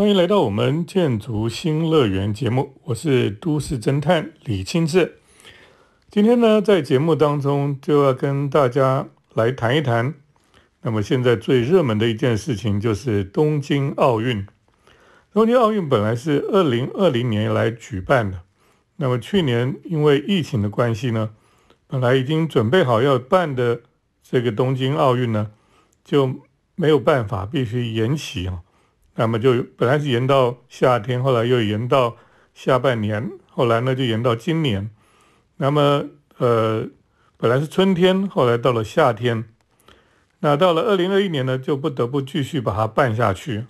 欢迎来到我们建筑新乐园节目，我是都市侦探李清志。今天呢，在节目当中就要跟大家来谈一谈，那么现在最热门的一件事情就是东京奥运。东京奥运本来是二零二零年来举办的，那么去年因为疫情的关系呢，本来已经准备好要办的这个东京奥运呢，就没有办法，必须延期啊。那么就本来是延到夏天，后来又延到下半年，后来呢就延到今年。那么呃，本来是春天，后来到了夏天。那到了二零二一年呢，就不得不继续把它办下去。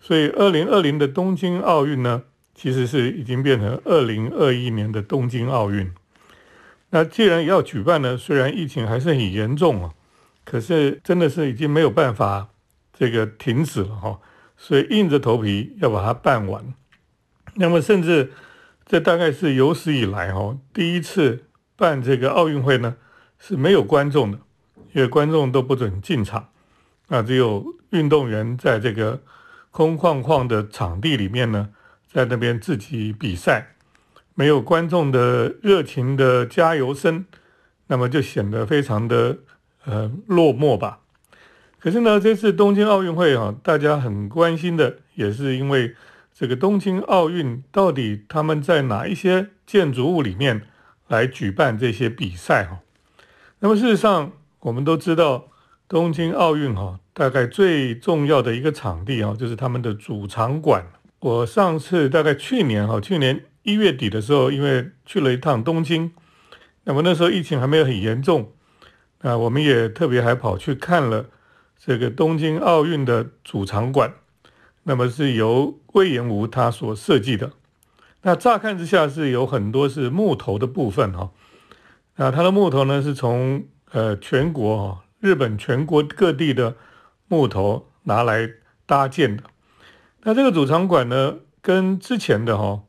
所以二零二零的东京奥运呢，其实是已经变成二零二一年的东京奥运。那既然要举办呢，虽然疫情还是很严重啊，可是真的是已经没有办法这个停止了哈。所以硬着头皮要把它办完，那么甚至这大概是有史以来哈第一次办这个奥运会呢是没有观众的，因为观众都不准进场，那只有运动员在这个空旷旷的场地里面呢，在那边自己比赛，没有观众的热情的加油声，那么就显得非常的呃落寞吧。可是呢，这次东京奥运会啊，大家很关心的也是因为这个东京奥运到底他们在哪一些建筑物里面来举办这些比赛哈？那么事实上，我们都知道东京奥运哈，大概最重要的一个场地啊，就是他们的主场馆。我上次大概去年哈，去年一月底的时候，因为去了一趟东京，那么那时候疫情还没有很严重，啊，我们也特别还跑去看了。这个东京奥运的主场馆，那么是由魏延吴他所设计的。那乍看之下是有很多是木头的部分哈。那它的木头呢是从呃全国哈日本全国各地的木头拿来搭建的。那这个主场馆呢跟之前的哈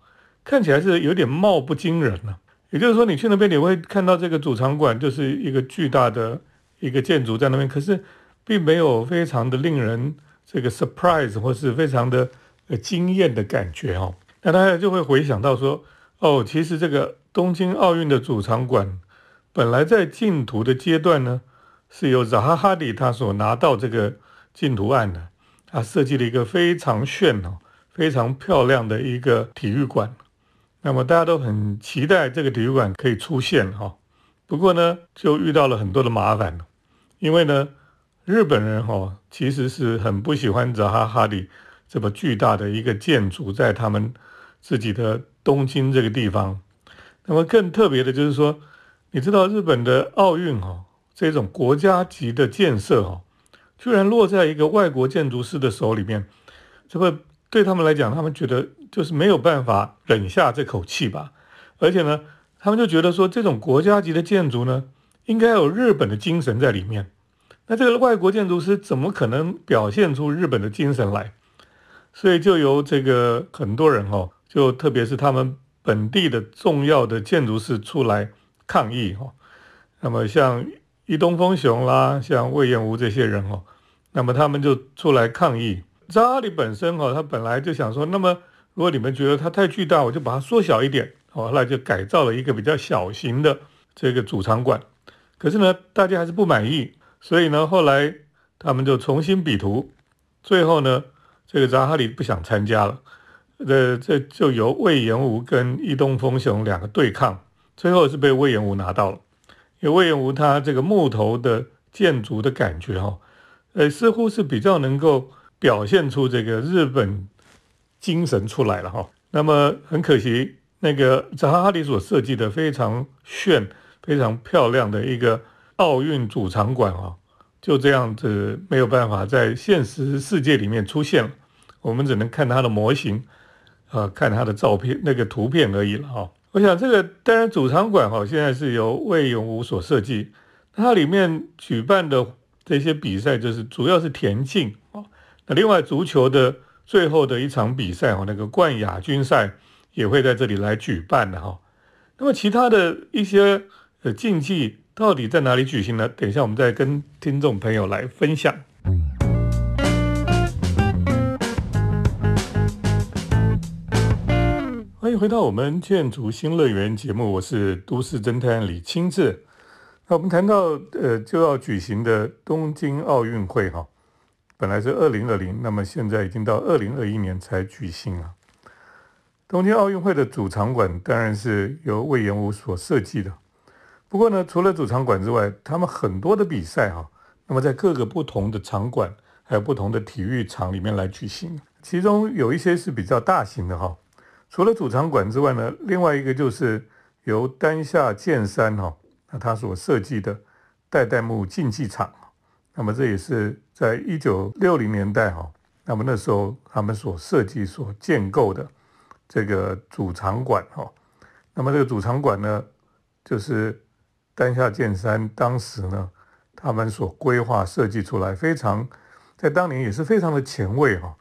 看起来是有点貌不惊人了。也就是说你去那边你会看到这个主场馆就是一个巨大的一个建筑在那边，可是。并没有非常的令人这个 surprise 或是非常的呃惊艳的感觉哦，那大家就会回想到说，哦，其实这个东京奥运的主场馆本来在竞图的阶段呢，是由扎哈哈迪他所拿到这个竞图案的，他设计了一个非常炫哦、非常漂亮的一个体育馆，那么大家都很期待这个体育馆可以出现哈，不过呢，就遇到了很多的麻烦因为呢。日本人哈其实是很不喜欢扎哈哈里这么巨大的一个建筑在他们自己的东京这个地方。那么更特别的就是说，你知道日本的奥运哈这种国家级的建设哈，居然落在一个外国建筑师的手里面，这个对他们来讲，他们觉得就是没有办法忍下这口气吧。而且呢，他们就觉得说，这种国家级的建筑呢，应该有日本的精神在里面。那这个外国建筑师怎么可能表现出日本的精神来？所以就由这个很多人哦，就特别是他们本地的重要的建筑师出来抗议哦。那么像伊东丰雄啦，像魏延吾这些人哦，那么他们就出来抗议。扎哈里本身哦，他本来就想说，那么如果你们觉得它太巨大，我就把它缩小一点哦，后来就改造了一个比较小型的这个主场馆。可是呢，大家还是不满意。所以呢，后来他们就重新比图，最后呢，这个扎哈里不想参加了，这这就由魏延吾跟伊东丰雄两个对抗，最后是被魏延吾拿到了，因为魏延吾他这个木头的建筑的感觉哈，呃，似乎是比较能够表现出这个日本精神出来了哈。那么很可惜，那个扎哈里所设计的非常炫、非常漂亮的一个。奥运主场馆啊，就这样子没有办法在现实世界里面出现了，我们只能看它的模型，呃，看它的照片那个图片而已了哈。我想这个当然主场馆哈，现在是由魏永武所设计，它里面举办的这些比赛就是主要是田径啊，那另外足球的最后的一场比赛哈，那个冠亚军赛也会在这里来举办的哈。那么其他的一些呃竞技。到底在哪里举行呢？等一下，我们再跟听众朋友来分享。欢迎回到我们建筑新乐园节目，我是都市侦探李清志。那我们谈到呃就要举行的东京奥运会哈，本来是二零二零，那么现在已经到二零二一年才举行了。东京奥运会的主场馆当然是由魏延武所设计的，不过呢，除了主场馆之外，他们很多的比赛哈，那么在各个不同的场馆还有不同的体育场里面来举行，其中有一些是比较大型的哈。除了主场馆之外呢，另外一个就是由丹下健三哈，那他所设计的代代木竞技场，那么这也是在一九六零年代哈，那么那时候他们所设计所建构的这个主场馆哈，那么这个主场馆呢，就是丹下健三当时呢他们所规划设计出来，非常在当年也是非常的前卫哈。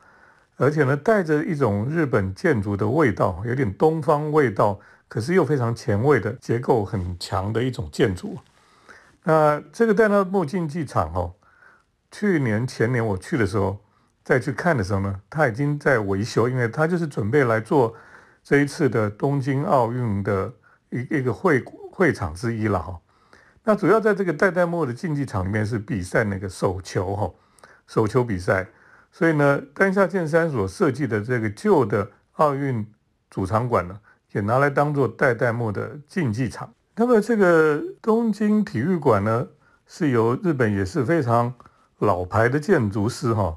而且呢，带着一种日本建筑的味道，有点东方味道，可是又非常前卫的结构很强的一种建筑。那这个戴纳木竞技场哦，去年前年我去的时候再去看的时候呢，它已经在维修，因为它就是准备来做这一次的东京奥运的一一个会会场之一了哈。那主要在这个代代木的竞技场里面是比赛那个手球哈，手球比赛。所以呢，丹下健三所设计的这个旧的奥运主场馆呢，也拿来当做代代木的竞技场。那么这个东京体育馆呢，是由日本也是非常老牌的建筑师哈，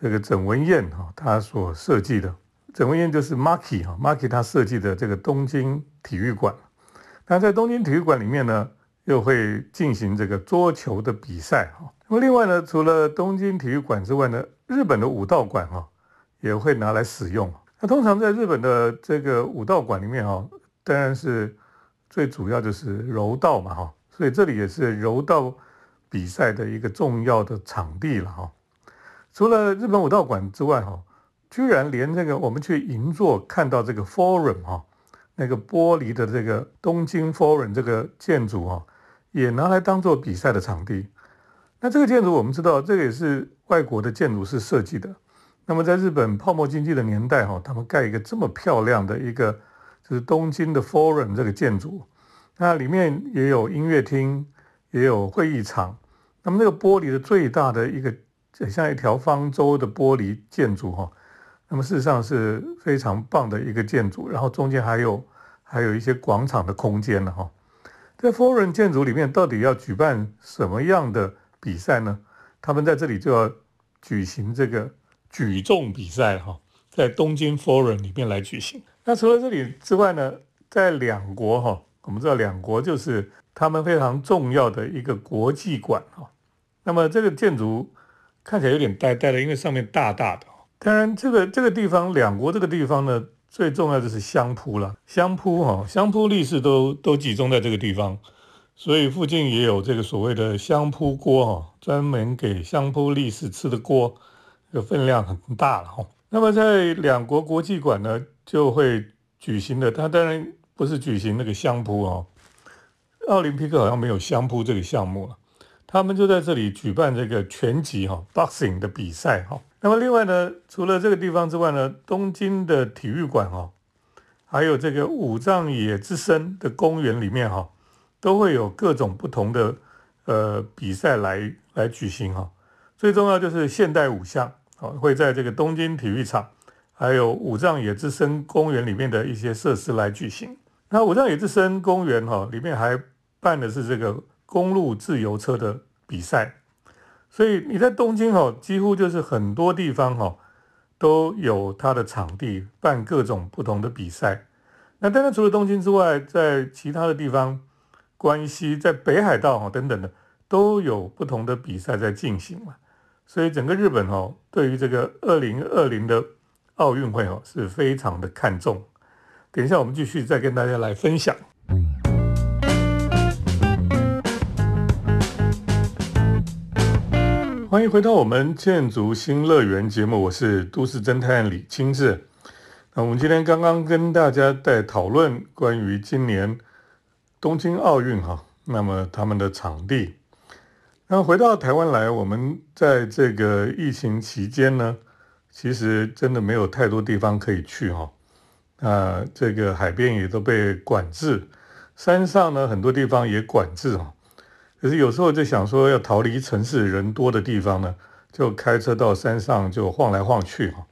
这个整文彦哈他所设计的。整文彦就是 Maki 哈，Maki 他设计的这个东京体育馆。那在东京体育馆里面呢，又会进行这个桌球的比赛哈。那么另外呢，除了东京体育馆之外呢，日本的武道馆哈也会拿来使用。那通常在日本的这个武道馆里面哈，当然是最主要就是柔道嘛哈，所以这里也是柔道比赛的一个重要的场地了哈。除了日本武道馆之外哈，居然连这个我们去银座看到这个 Forum 哈，那个玻璃的这个东京 Forum 这个建筑哈，也拿来当做比赛的场地。那这个建筑我们知道，这个也是外国的建筑师设计的。那么在日本泡沫经济的年代，哈，他们盖一个这么漂亮的一个，就是东京的 Forum 这个建筑，那里面也有音乐厅，也有会议场。那么那个玻璃的最大的一个，像一条方舟的玻璃建筑，哈，那么事实上是非常棒的一个建筑。然后中间还有还有一些广场的空间呢，哈。在 Forum 建筑里面，到底要举办什么样的？比赛呢，他们在这里就要举行这个举重比赛哈，在东京 Forum 里面来举行。那除了这里之外呢，在两国哈，我们知道两国就是他们非常重要的一个国际馆哈。那么这个建筑看起来有点呆呆的，因为上面大大的。当然，这个这个地方，两国这个地方呢，最重要的是相扑了。相扑哈，相扑力士都都集中在这个地方。所以附近也有这个所谓的相扑锅哈，专门给相扑力士吃的锅，这个分量很大了哈。那么在两国国际馆呢，就会举行的，它当然不是举行那个相扑哦，奥林匹克好像没有相扑这个项目了，他们就在这里举办这个拳击哈 （boxing） 的比赛哈。那么另外呢，除了这个地方之外呢，东京的体育馆哈，还有这个五藏野之森的公园里面哈。都会有各种不同的呃比赛来来举行哈，最重要就是现代五项啊，会在这个东京体育场，还有五藏野之森公园里面的一些设施来举行。那五藏野之森公园哈里面还办的是这个公路自由车的比赛，所以你在东京哈几乎就是很多地方哈都有它的场地办各种不同的比赛。那当然除了东京之外，在其他的地方。关西在北海道哈等等的都有不同的比赛在进行嘛，所以整个日本哦对于这个二零二零的奥运会哦是非常的看重。等一下我们继续再跟大家来分享。欢迎回到我们建筑新乐园节目，我是都市侦探李清志。那我们今天刚刚跟大家在讨论关于今年。东京奥运哈，那么他们的场地，那回到台湾来，我们在这个疫情期间呢，其实真的没有太多地方可以去哈。啊，这个海边也都被管制，山上呢很多地方也管制啊。可是有时候就想说要逃离城市人多的地方呢，就开车到山上就晃来晃去哈。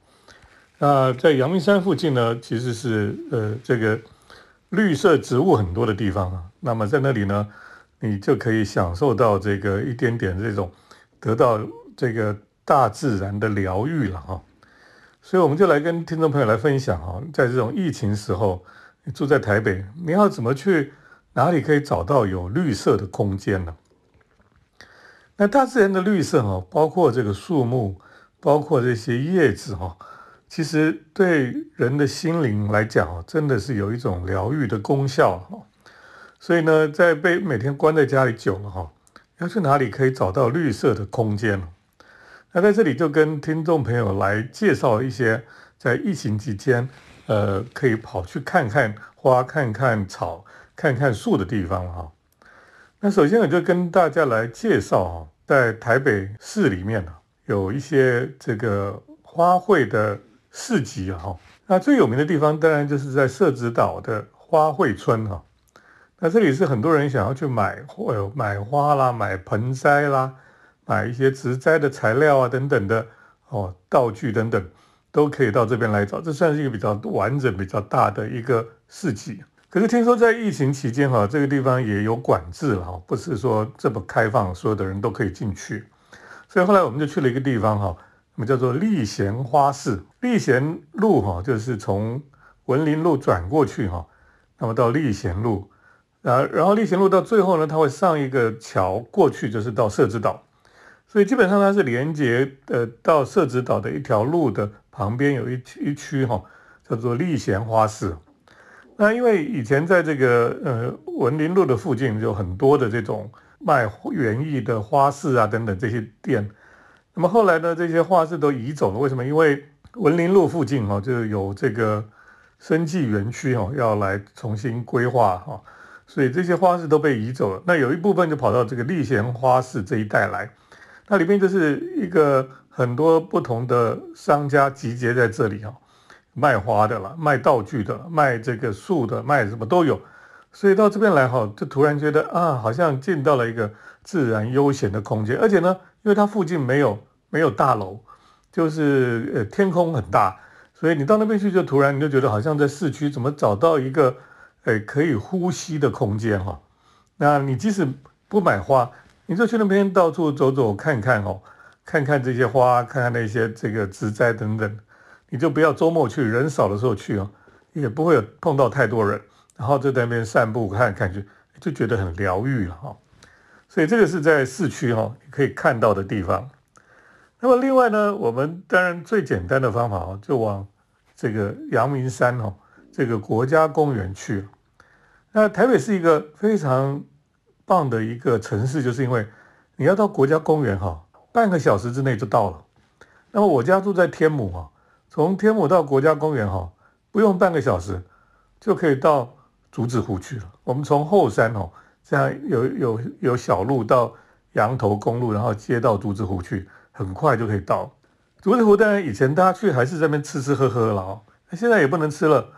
那在阳明山附近呢，其实是呃这个绿色植物很多的地方啊。那么在那里呢，你就可以享受到这个一点点这种得到这个大自然的疗愈了哈。所以我们就来跟听众朋友来分享哈，在这种疫情时候，你住在台北，你要怎么去？哪里可以找到有绿色的空间呢？那大自然的绿色哈，包括这个树木，包括这些叶子哈，其实对人的心灵来讲哦真的是有一种疗愈的功效哈。所以呢，在被每天关在家里久了哈，要去哪里可以找到绿色的空间呢？那在这里就跟听众朋友来介绍一些在疫情期间，呃，可以跑去看看花、看看草。看看树的地方哈，那首先我就跟大家来介绍哈，在台北市里面呢，有一些这个花卉的市集哈。那最有名的地方当然就是在社子岛的花卉村哈。那这里是很多人想要去买或买花啦、买盆栽啦、买一些植栽的材料啊等等的哦，道具等等都可以到这边来找。这算是一个比较完整、比较大的一个市集。可是听说在疫情期间哈，这个地方也有管制了哈，不是说这么开放，所有的人都可以进去。所以后来我们就去了一个地方哈，那么叫做立贤花市。立贤路哈，就是从文林路转过去哈，那么到立贤路，啊，然后立贤路到最后呢，它会上一个桥过去，就是到社子岛。所以基本上它是连接呃到社子岛的一条路的旁边有一一区哈，叫做立贤花市。那因为以前在这个呃文林路的附近有很多的这种卖园艺的花市啊等等这些店，那么后来呢这些花市都移走了，为什么？因为文林路附近哈就有这个生技园区哈要来重新规划哈，所以这些花市都被移走了。那有一部分就跑到这个立贤花市这一带来，那里面就是一个很多不同的商家集结在这里哈。卖花的了，卖道具的，卖这个树的，卖什么都有，所以到这边来哈，就突然觉得啊，好像进到了一个自然悠闲的空间，而且呢，因为它附近没有没有大楼，就是呃天空很大，所以你到那边去就突然你就觉得好像在市区怎么找到一个诶可以呼吸的空间哈？那你即使不买花，你就去那边到处走走看看哦，看看这些花，看看那些这个植栽等等。你就不要周末去，人少的时候去哦，也不会有碰到太多人，然后就在那边散步看看去，就觉得很疗愈了哈。所以这个是在市区哈，可以看到的地方。那么另外呢，我们当然最简单的方法哦，就往这个阳明山哦，这个国家公园去。那台北是一个非常棒的一个城市，就是因为你要到国家公园哈，半个小时之内就到了。那么我家住在天母啊。从天母到国家公园哈，不用半个小时就可以到竹子湖去了。我们从后山哦，这样有有有小路到羊头公路，然后接到竹子湖去，很快就可以到竹子湖。当然以前大家去还是在那边吃吃喝喝了哦，现在也不能吃了，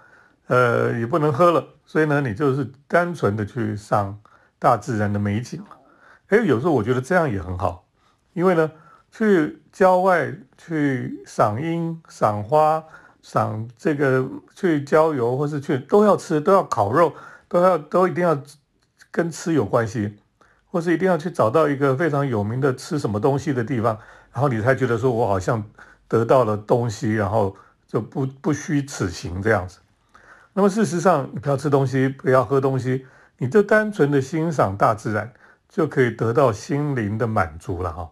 呃，也不能喝了，所以呢，你就是单纯的去赏大自然的美景了。哎，有时候我觉得这样也很好，因为呢。去郊外去赏樱、赏花、赏这个去郊游，或是去都要吃，都要烤肉，都要都一定要跟吃有关系，或是一定要去找到一个非常有名的吃什么东西的地方，然后你才觉得说我好像得到了东西，然后就不不虚此行这样子。那么事实上，你不要吃东西，不要喝东西，你就单纯的欣赏大自然，就可以得到心灵的满足了哈。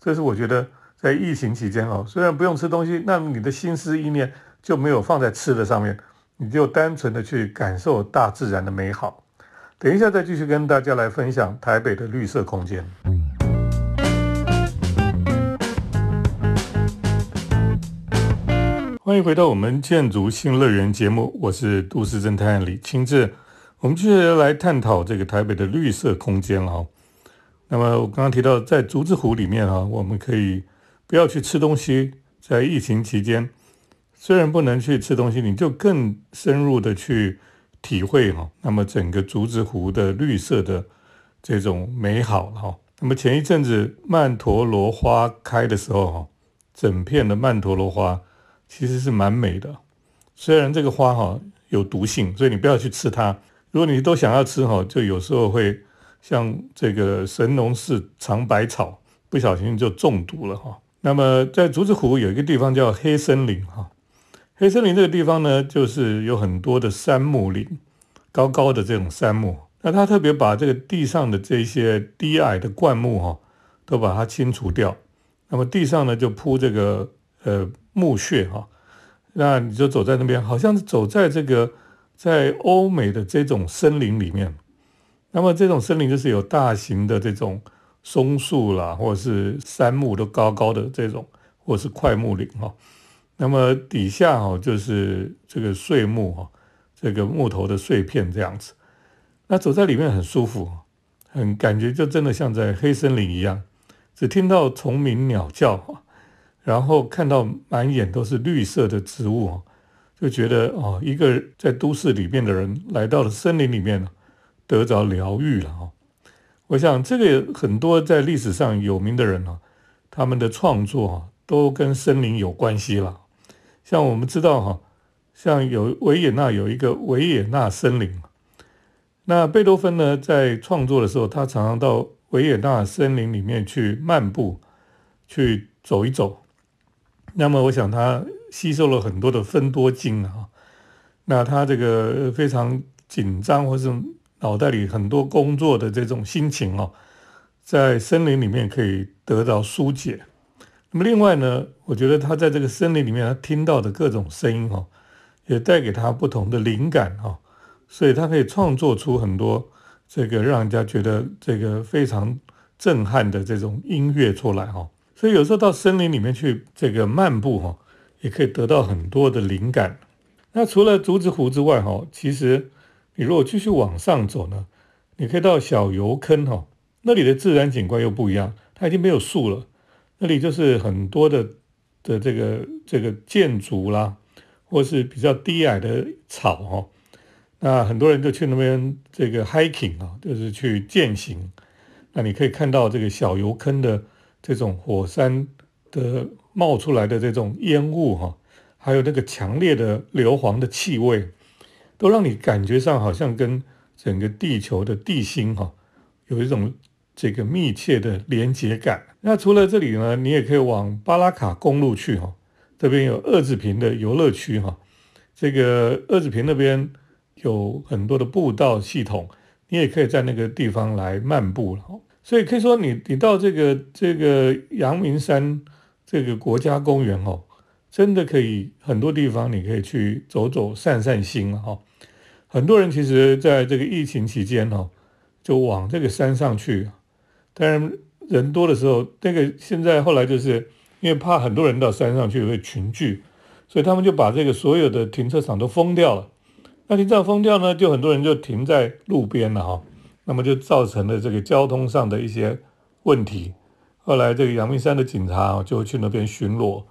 这是我觉得在疫情期间哦，虽然不用吃东西，那你的心思意念就没有放在吃的上面，你就单纯的去感受大自然的美好。等一下再继续跟大家来分享台北的绿色空间。欢迎回到我们建筑新乐园节目，我是都市侦探李清志，我们继续来探讨这个台北的绿色空间哈。那么我刚刚提到，在竹子湖里面啊，我们可以不要去吃东西，在疫情期间虽然不能去吃东西，你就更深入的去体会哈。那么整个竹子湖的绿色的这种美好哈。那么前一阵子曼陀罗花开的时候哈，整片的曼陀罗花其实是蛮美的。虽然这个花哈有毒性，所以你不要去吃它。如果你都想要吃哈，就有时候会像这个神农氏尝百草，不小心就中毒了哈。那么在竹子湖有一个地方叫黑森林哈。黑森林这个地方呢，就是有很多的杉木林，高高的这种杉木。那他特别把这个地上的这些低矮的灌木哈，都把它清除掉。那么地上呢，就铺这个呃木屑哈。那你就走在那边，好像走在这个在欧美的这种森林里面。那么这种森林就是有大型的这种松树啦，或者是杉木都高高的这种，或者是块木林哈。那么底下哈就是这个碎木哈，这个木头的碎片这样子，那走在里面很舒服，很感觉就真的像在黑森林一样，只听到虫鸣鸟叫哈，然后看到满眼都是绿色的植物就觉得哦，一个在都市里面的人来到了森林里面得着疗愈了哈。我想这个很多在历史上有名的人啊，他们的创作啊都跟森林有关系了。像我们知道哈，像有维也纳有一个维也纳森林，那贝多芬呢在创作的时候，他常常到维也纳森林里面去漫步，去走一走。那么我想他吸收了很多的芬多精啊，那他这个非常紧张或是脑袋里很多工作的这种心情哦，在森林里面可以得到疏解。那么另外呢，我觉得他在这个森林里面，他听到的各种声音哈，也带给他不同的灵感哈，所以他可以创作出很多这个让人家觉得这个非常震撼的这种音乐出来哈。所以有时候到森林里面去这个漫步哈，也可以得到很多的灵感。那除了竹子湖之外哈，其实你如果继续往上走呢，你可以到小油坑哈，那里的自然景观又不一样，它已经没有树了。那里就是很多的的这个这个建筑啦，或是比较低矮的草哈，那很多人就去那边这个 hiking 啊，就是去践行。那你可以看到这个小油坑的这种火山的冒出来的这种烟雾哈，还有那个强烈的硫磺的气味，都让你感觉上好像跟整个地球的地心哈有一种。这个密切的连接感。那除了这里呢，你也可以往巴拉卡公路去哈，这边有二子坪的游乐区哈。这个二子坪那边有很多的步道系统，你也可以在那个地方来漫步了。所以可以说，你你到这个这个阳明山这个国家公园哦，真的可以很多地方你可以去走走散散心了哈。很多人其实在这个疫情期间哦，就往这个山上去。当然，人多的时候，那个现在后来就是因为怕很多人到山上去会群聚，所以他们就把这个所有的停车场都封掉了。那停车场封掉呢，就很多人就停在路边了哈。那么就造成了这个交通上的一些问题。后来这个阳明山的警察就去那边巡逻，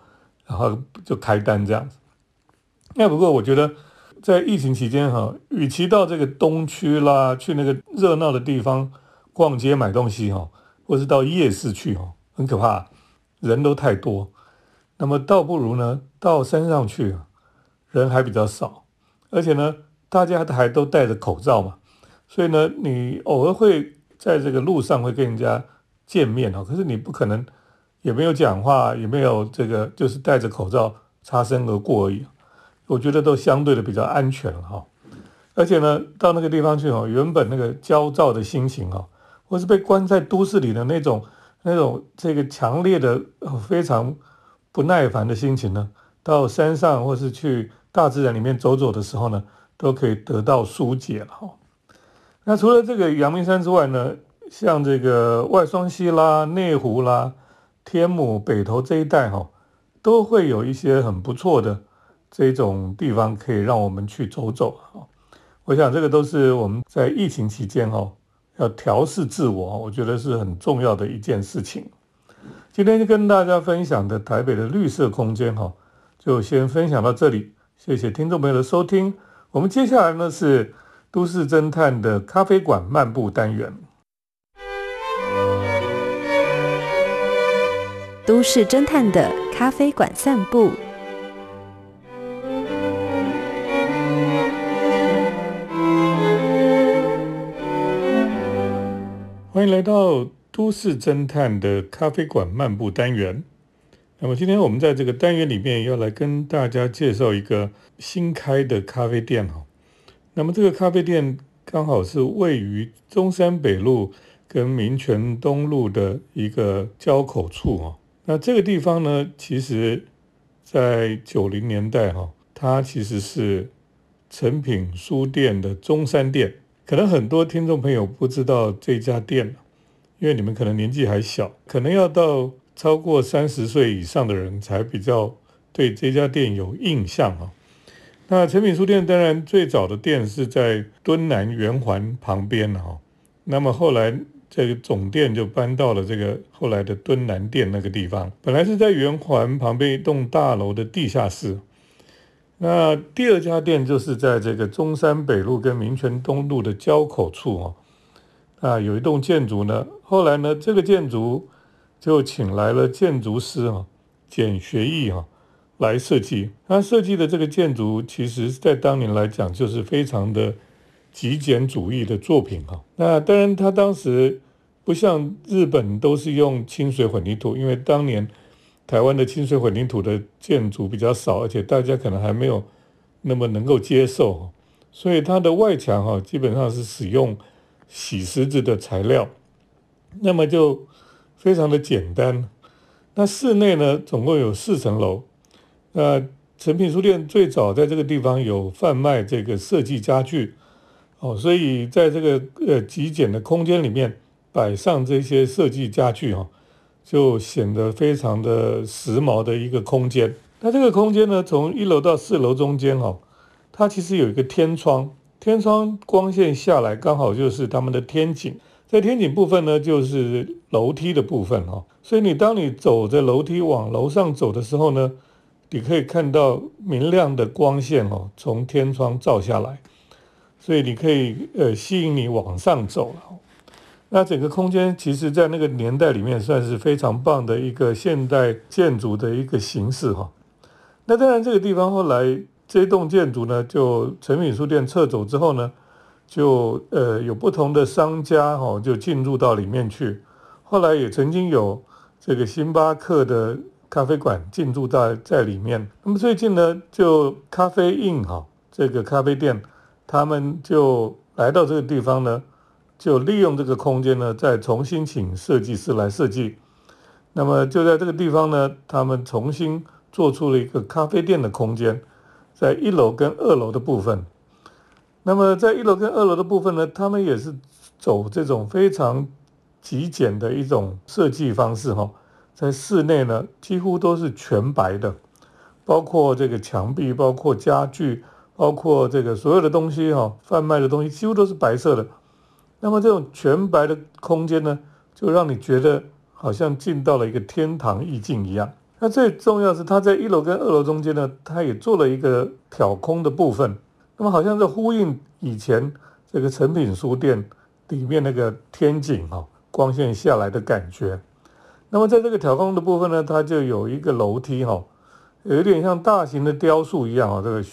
然后就开单这样子。那不过我觉得在疫情期间哈，与其到这个东区啦，去那个热闹的地方逛街买东西哈。或是到夜市去哈，很可怕，人都太多。那么倒不如呢，到山上去，人还比较少，而且呢，大家还都戴着口罩嘛，所以呢，你偶尔会在这个路上会跟人家见面哈，可是你不可能也没有讲话，也没有这个，就是戴着口罩擦身而过而已。我觉得都相对的比较安全了哈。而且呢，到那个地方去哦，原本那个焦躁的心情哦。或是被关在都市里的那种、那种这个强烈的、非常不耐烦的心情呢，到山上或是去大自然里面走走的时候呢，都可以得到疏解了哈。那除了这个阳明山之外呢，像这个外双溪啦、内湖啦、天母、北投这一带哈，都会有一些很不错的这种地方可以让我们去走走哈。我想这个都是我们在疫情期间哦。要调试自我，我觉得是很重要的一件事情。今天就跟大家分享的台北的绿色空间哈，就先分享到这里，谢谢听众朋友的收听。我们接下来呢是都市侦探的咖啡馆漫步单元。都市侦探的咖啡馆散步。欢迎来到都市侦探的咖啡馆漫步单元。那么今天我们在这个单元里面要来跟大家介绍一个新开的咖啡店哈。那么这个咖啡店刚好是位于中山北路跟民权东路的一个交口处哦。那这个地方呢，其实，在九零年代哈，它其实是诚品书店的中山店。可能很多听众朋友不知道这家店，因为你们可能年纪还小，可能要到超过三十岁以上的人才比较对这家店有印象啊。那诚品书店当然最早的店是在敦南圆环旁边哈，那么后来。这个总店就搬到了这个后来的敦南店那个地方，本来是在圆环旁边一栋大楼的地下室。那第二家店就是在这个中山北路跟民权东路的交口处哦，啊，有一栋建筑呢。后来呢，这个建筑就请来了建筑师啊，简学义哈来设计。他设计的这个建筑，其实在当年来讲，就是非常的。极简主义的作品哈，那当然他当时不像日本都是用清水混凝土，因为当年台湾的清水混凝土的建筑比较少，而且大家可能还没有那么能够接受，所以它的外墙哈基本上是使用洗石子的材料，那么就非常的简单。那室内呢总共有四层楼，那诚品书店最早在这个地方有贩卖这个设计家具。哦，所以在这个呃极简的空间里面摆上这些设计家具哈，就显得非常的时髦的一个空间。那这个空间呢，从一楼到四楼中间哈，它其实有一个天窗，天窗光线下来刚好就是他们的天井，在天井部分呢就是楼梯的部分哦，所以你当你走着楼梯往楼上走的时候呢，你可以看到明亮的光线哦从天窗照下来。所以你可以呃吸引你往上走了，那整个空间其实在那个年代里面算是非常棒的一个现代建筑的一个形式哈。那当然这个地方后来这栋建筑呢，就诚品书店撤走之后呢，就呃有不同的商家哈就进入到里面去，后来也曾经有这个星巴克的咖啡馆进驻在在里面。那么最近呢，就咖啡印哈这个咖啡店。他们就来到这个地方呢，就利用这个空间呢，再重新请设计师来设计。那么就在这个地方呢，他们重新做出了一个咖啡店的空间，在一楼跟二楼的部分。那么在一楼跟二楼的部分呢，他们也是走这种非常极简的一种设计方式哈，在室内呢几乎都是全白的，包括这个墙壁，包括家具。包括这个所有的东西哈，贩卖的东西几乎都是白色的。那么这种全白的空间呢，就让你觉得好像进到了一个天堂意境一样。那最重要是，它在一楼跟二楼中间呢，它也做了一个挑空的部分。那么好像是呼应以前这个成品书店里面那个天井哈，光线下来的感觉。那么在这个挑空的部分呢，它就有一个楼梯哈，有一点像大型的雕塑一样啊，这个。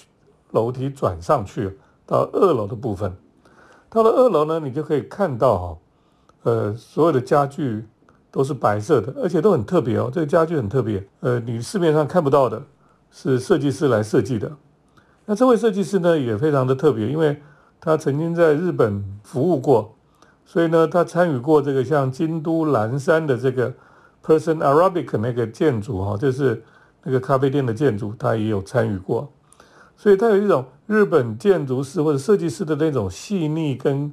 楼梯转上去到二楼的部分，到了二楼呢，你就可以看到哈，呃，所有的家具都是白色的，而且都很特别哦。这个家具很特别，呃，你市面上看不到的，是设计师来设计的。那这位设计师呢，也非常的特别，因为他曾经在日本服务过，所以呢，他参与过这个像京都岚山的这个 Person Arabic 那个建筑哈，就是那个咖啡店的建筑，他也有参与过。所以他有一种日本建筑师或者设计师的那种细腻跟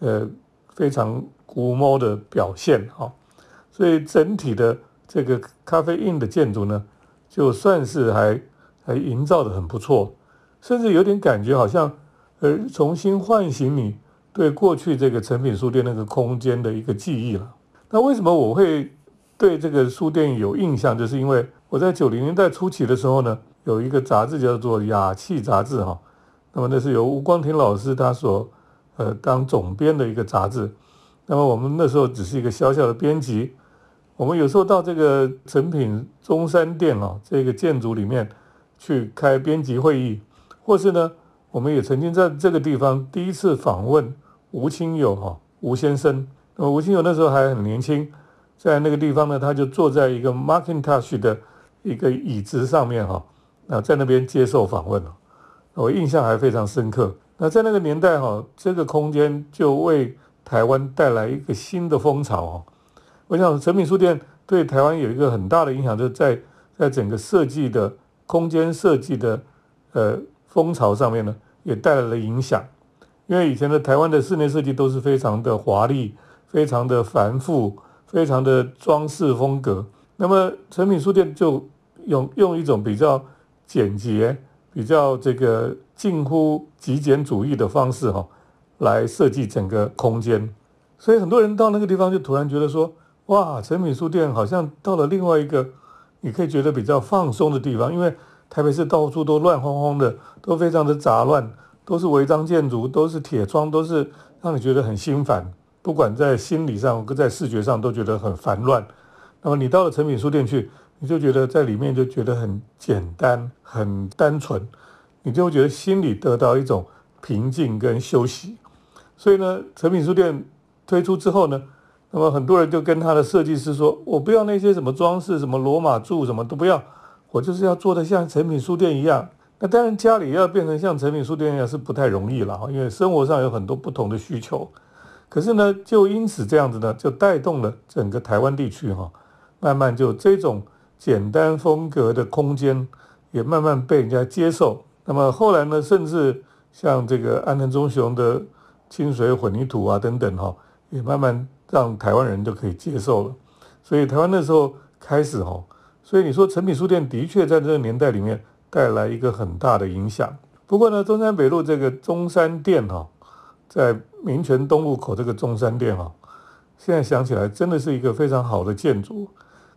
呃非常古摸的表现哈，所以整体的这个咖啡印的建筑呢，就算是还还营造的很不错，甚至有点感觉好像呃重新唤醒你对过去这个成品书店那个空间的一个记忆了。那为什么我会对这个书店有印象？就是因为我在九零年代初期的时候呢。有一个杂志叫做《雅气》杂志哈。那么那是由吴光庭老师他所呃当总编的一个杂志。那么我们那时候只是一个小小的编辑。我们有时候到这个诚品中山店啊这个建筑里面去开编辑会议，或是呢，我们也曾经在这个地方第一次访问吴清友哈吴先生。那么吴清友那时候还很年轻，在那个地方呢，他就坐在一个 Macintosh 的一个椅子上面哈，那在那边接受访问了，我印象还非常深刻。那在那个年代哈，这个空间就为台湾带来一个新的风潮哦。我想诚品书店对台湾有一个很大的影响，就是在在整个设计的空间设计的呃风潮上面呢，也带来了影响。因为以前的台湾的室内设计都是非常的华丽、非常的繁复、非常的装饰风格，那么诚品书店就用用一种比较简洁、比较这个近乎极简主义的方式哈，来设计整个空间。所以很多人到那个地方就突然觉得说。哇，诚品书店好像到了另外一个，你可以觉得比较放松的地方，因为台北市到处都乱哄哄的，都非常的杂乱，都是违章建筑，都是铁窗，都是让你觉得很心烦，不管在心理上跟在视觉上都觉得很烦乱。那么你到了诚品书店去，你就觉得在里面就觉得很简单、很单纯，你就觉得心里得到一种平静跟休息。所以呢，诚品书店推出之后呢。那么很多人就跟他的设计师说：“我不要那些什么装饰，什么罗马柱，什么都不要，我就是要做的像成品书店一样。那当然家里要变成像成品书店一样是不太容易了因为生活上有很多不同的需求。可是呢，就因此这样子呢，就带动了整个台湾地区哈，慢慢就这种简单风格的空间也慢慢被人家接受。那么后来呢，甚至像这个安藤忠雄的清水混凝土啊等等哈，也慢慢。”让台湾人就可以接受了，所以台湾那时候开始哈，所以你说诚品书店的确在这个年代里面带来一个很大的影响。不过呢，中山北路这个中山店哈，在民权东路口这个中山店哈，现在想起来真的是一个非常好的建筑。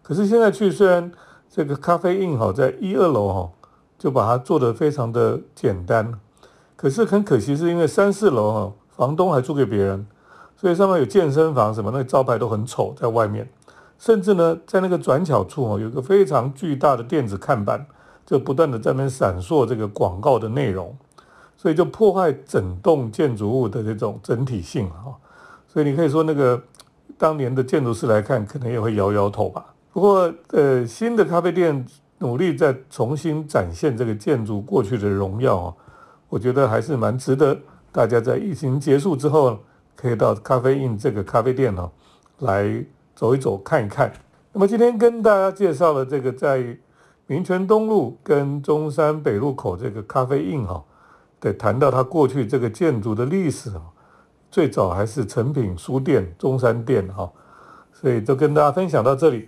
可是现在去，虽然这个咖啡印哈在一二楼哈，就把它做得非常的简单，可是很可惜是因为三四楼哈，房东还租给别人。所以上面有健身房什么，那个招牌都很丑，在外面，甚至呢，在那个转角处哦，有个非常巨大的电子看板，就不断的在那闪烁这个广告的内容，所以就破坏整栋建筑物的这种整体性哈。所以你可以说那个当年的建筑师来看，可能也会摇摇头吧。不过呃，新的咖啡店努力在重新展现这个建筑过去的荣耀啊，我觉得还是蛮值得大家在疫情结束之后。可以到咖啡印这个咖啡店呢，来走一走看一看。那么今天跟大家介绍了这个在民权东路跟中山北路口这个咖啡印哈，得谈到它过去这个建筑的历史啊，最早还是诚品书店中山店哈，所以就跟大家分享到这里，